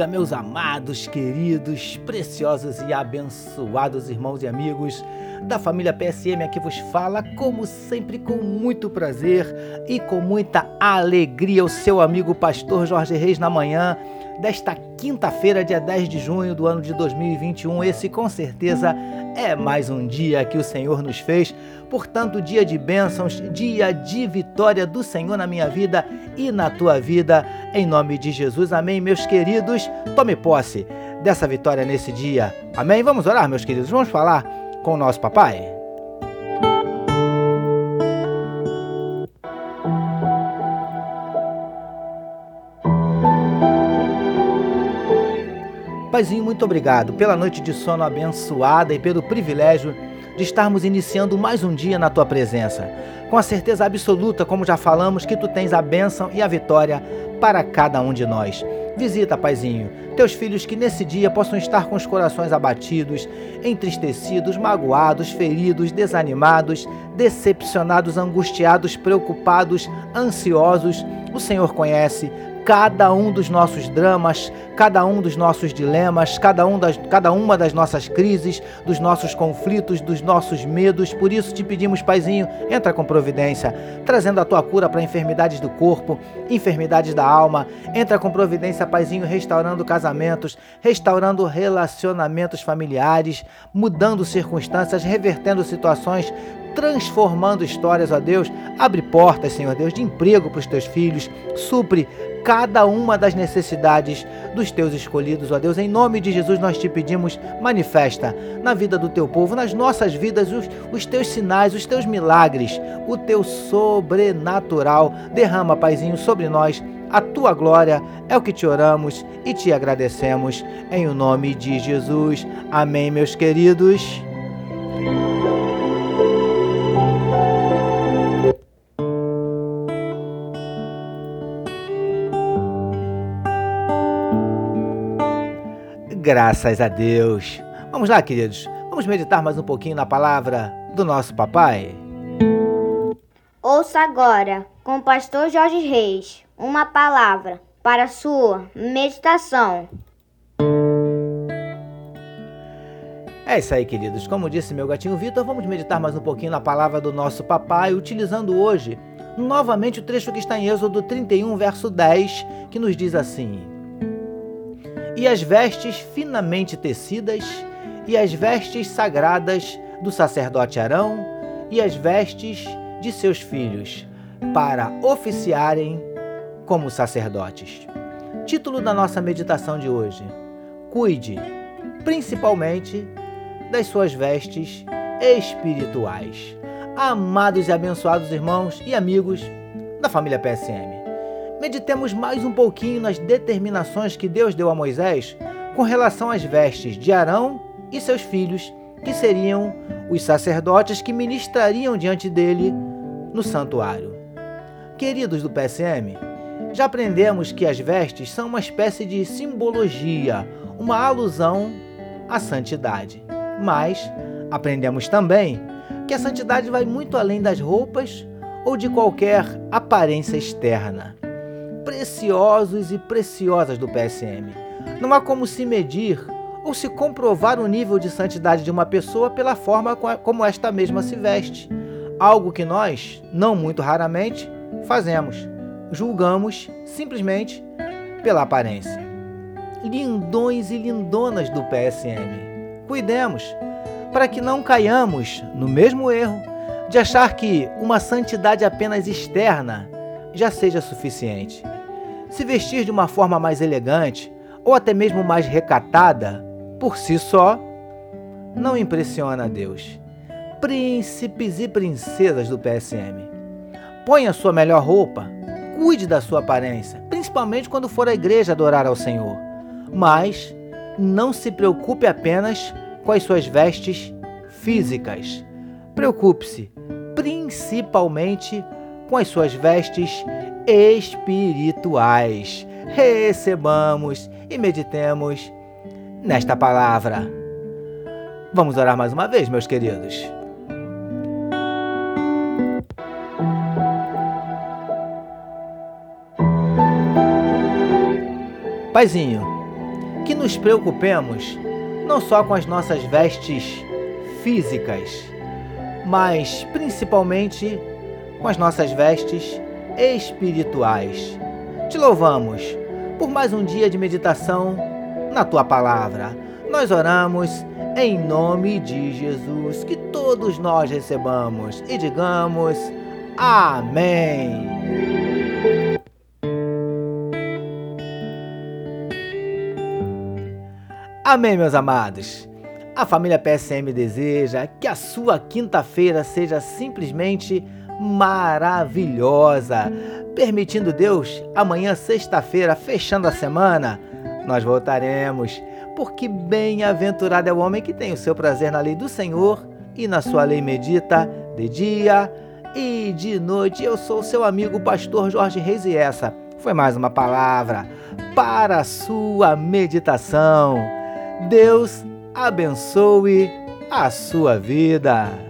dia, meus amados, queridos, preciosos e abençoados irmãos e amigos da família PSM aqui vos fala, como sempre, com muito prazer e com muita alegria, o seu amigo pastor Jorge Reis na manhã desta quinta-feira, dia 10 de junho do ano de 2021. Esse com certeza é mais um dia que o Senhor nos fez, portanto, dia de bênçãos, dia de vitória do Senhor na minha vida e na tua vida, em nome de Jesus. Amém, meus queridos. Tome posse dessa vitória nesse dia. Amém. Vamos orar, meus queridos. Vamos falar com o nosso papai. Paizinho, muito obrigado pela noite de sono abençoada e pelo privilégio de estarmos iniciando mais um dia na tua presença. Com a certeza absoluta, como já falamos, que tu tens a bênção e a vitória para cada um de nós. Visita, Paizinho, teus filhos que nesse dia possam estar com os corações abatidos, entristecidos, magoados, feridos, desanimados, decepcionados, angustiados, preocupados, ansiosos. O Senhor conhece cada um dos nossos dramas, cada um dos nossos dilemas, cada, um das, cada uma das nossas crises, dos nossos conflitos, dos nossos medos. Por isso te pedimos, Paizinho, entra com providência, trazendo a tua cura para enfermidades do corpo, enfermidades da alma. Entra com providência, Paizinho, restaurando casamentos, restaurando relacionamentos familiares, mudando circunstâncias, revertendo situações, transformando histórias, ó Deus. Abre portas, Senhor Deus, de emprego para os teus filhos, supre cada uma das necessidades dos teus escolhidos, ó Deus. Em nome de Jesus nós te pedimos, manifesta na vida do teu povo, nas nossas vidas, os, os teus sinais, os teus milagres, o teu sobrenatural. Derrama, Paizinho, sobre nós a tua glória. É o que te oramos e te agradecemos. Em o nome de Jesus. Amém, meus queridos. Graças a Deus. Vamos lá, queridos. Vamos meditar mais um pouquinho na palavra do nosso papai? Ouça agora, com o pastor Jorge Reis, uma palavra para sua meditação. É isso aí, queridos. Como disse meu gatinho Vitor, vamos meditar mais um pouquinho na palavra do nosso papai, utilizando hoje novamente o trecho que está em Êxodo 31, verso 10, que nos diz assim: e as vestes finamente tecidas, e as vestes sagradas do sacerdote Arão, e as vestes de seus filhos, para oficiarem como sacerdotes. Título da nossa meditação de hoje: Cuide, principalmente, das suas vestes espirituais. Amados e abençoados irmãos e amigos da família PSM meditemos mais um pouquinho nas determinações que Deus deu a Moisés com relação às vestes de Arão e seus filhos, que seriam os sacerdotes que ministrariam diante dele no santuário. Queridos do PSM, já aprendemos que as vestes são uma espécie de simbologia, uma alusão à santidade. Mas aprendemos também que a santidade vai muito além das roupas ou de qualquer aparência externa preciosos e preciosas do PSM. Não há como se medir ou se comprovar o nível de santidade de uma pessoa pela forma como esta mesma se veste. Algo que nós, não muito raramente, fazemos. Julgamos simplesmente pela aparência. Lindões e lindonas do PSM, cuidemos para que não caiamos no mesmo erro de achar que uma santidade apenas externa já seja suficiente. Se vestir de uma forma mais elegante ou até mesmo mais recatada, por si só, não impressiona a Deus. Príncipes e princesas do PSM, ponha sua melhor roupa, cuide da sua aparência, principalmente quando for à igreja adorar ao Senhor. Mas não se preocupe apenas com as suas vestes físicas. Preocupe-se principalmente com as suas vestes espirituais. Recebamos e meditemos nesta palavra. Vamos orar mais uma vez, meus queridos. Paizinho, que nos preocupemos não só com as nossas vestes físicas, mas principalmente com as nossas vestes espirituais. Te louvamos por mais um dia de meditação na tua palavra. Nós oramos em nome de Jesus, que todos nós recebamos e digamos amém. Amém, meus amados. A família PSM deseja que a sua quinta-feira seja simplesmente maravilhosa. Permitindo Deus, amanhã, sexta-feira, fechando a semana, nós voltaremos, porque bem-aventurado é o homem que tem o seu prazer na lei do Senhor e na sua lei medita de dia e de noite. Eu sou seu amigo, pastor Jorge Reis, e essa foi mais uma palavra para a sua meditação. Deus abençoe a sua vida.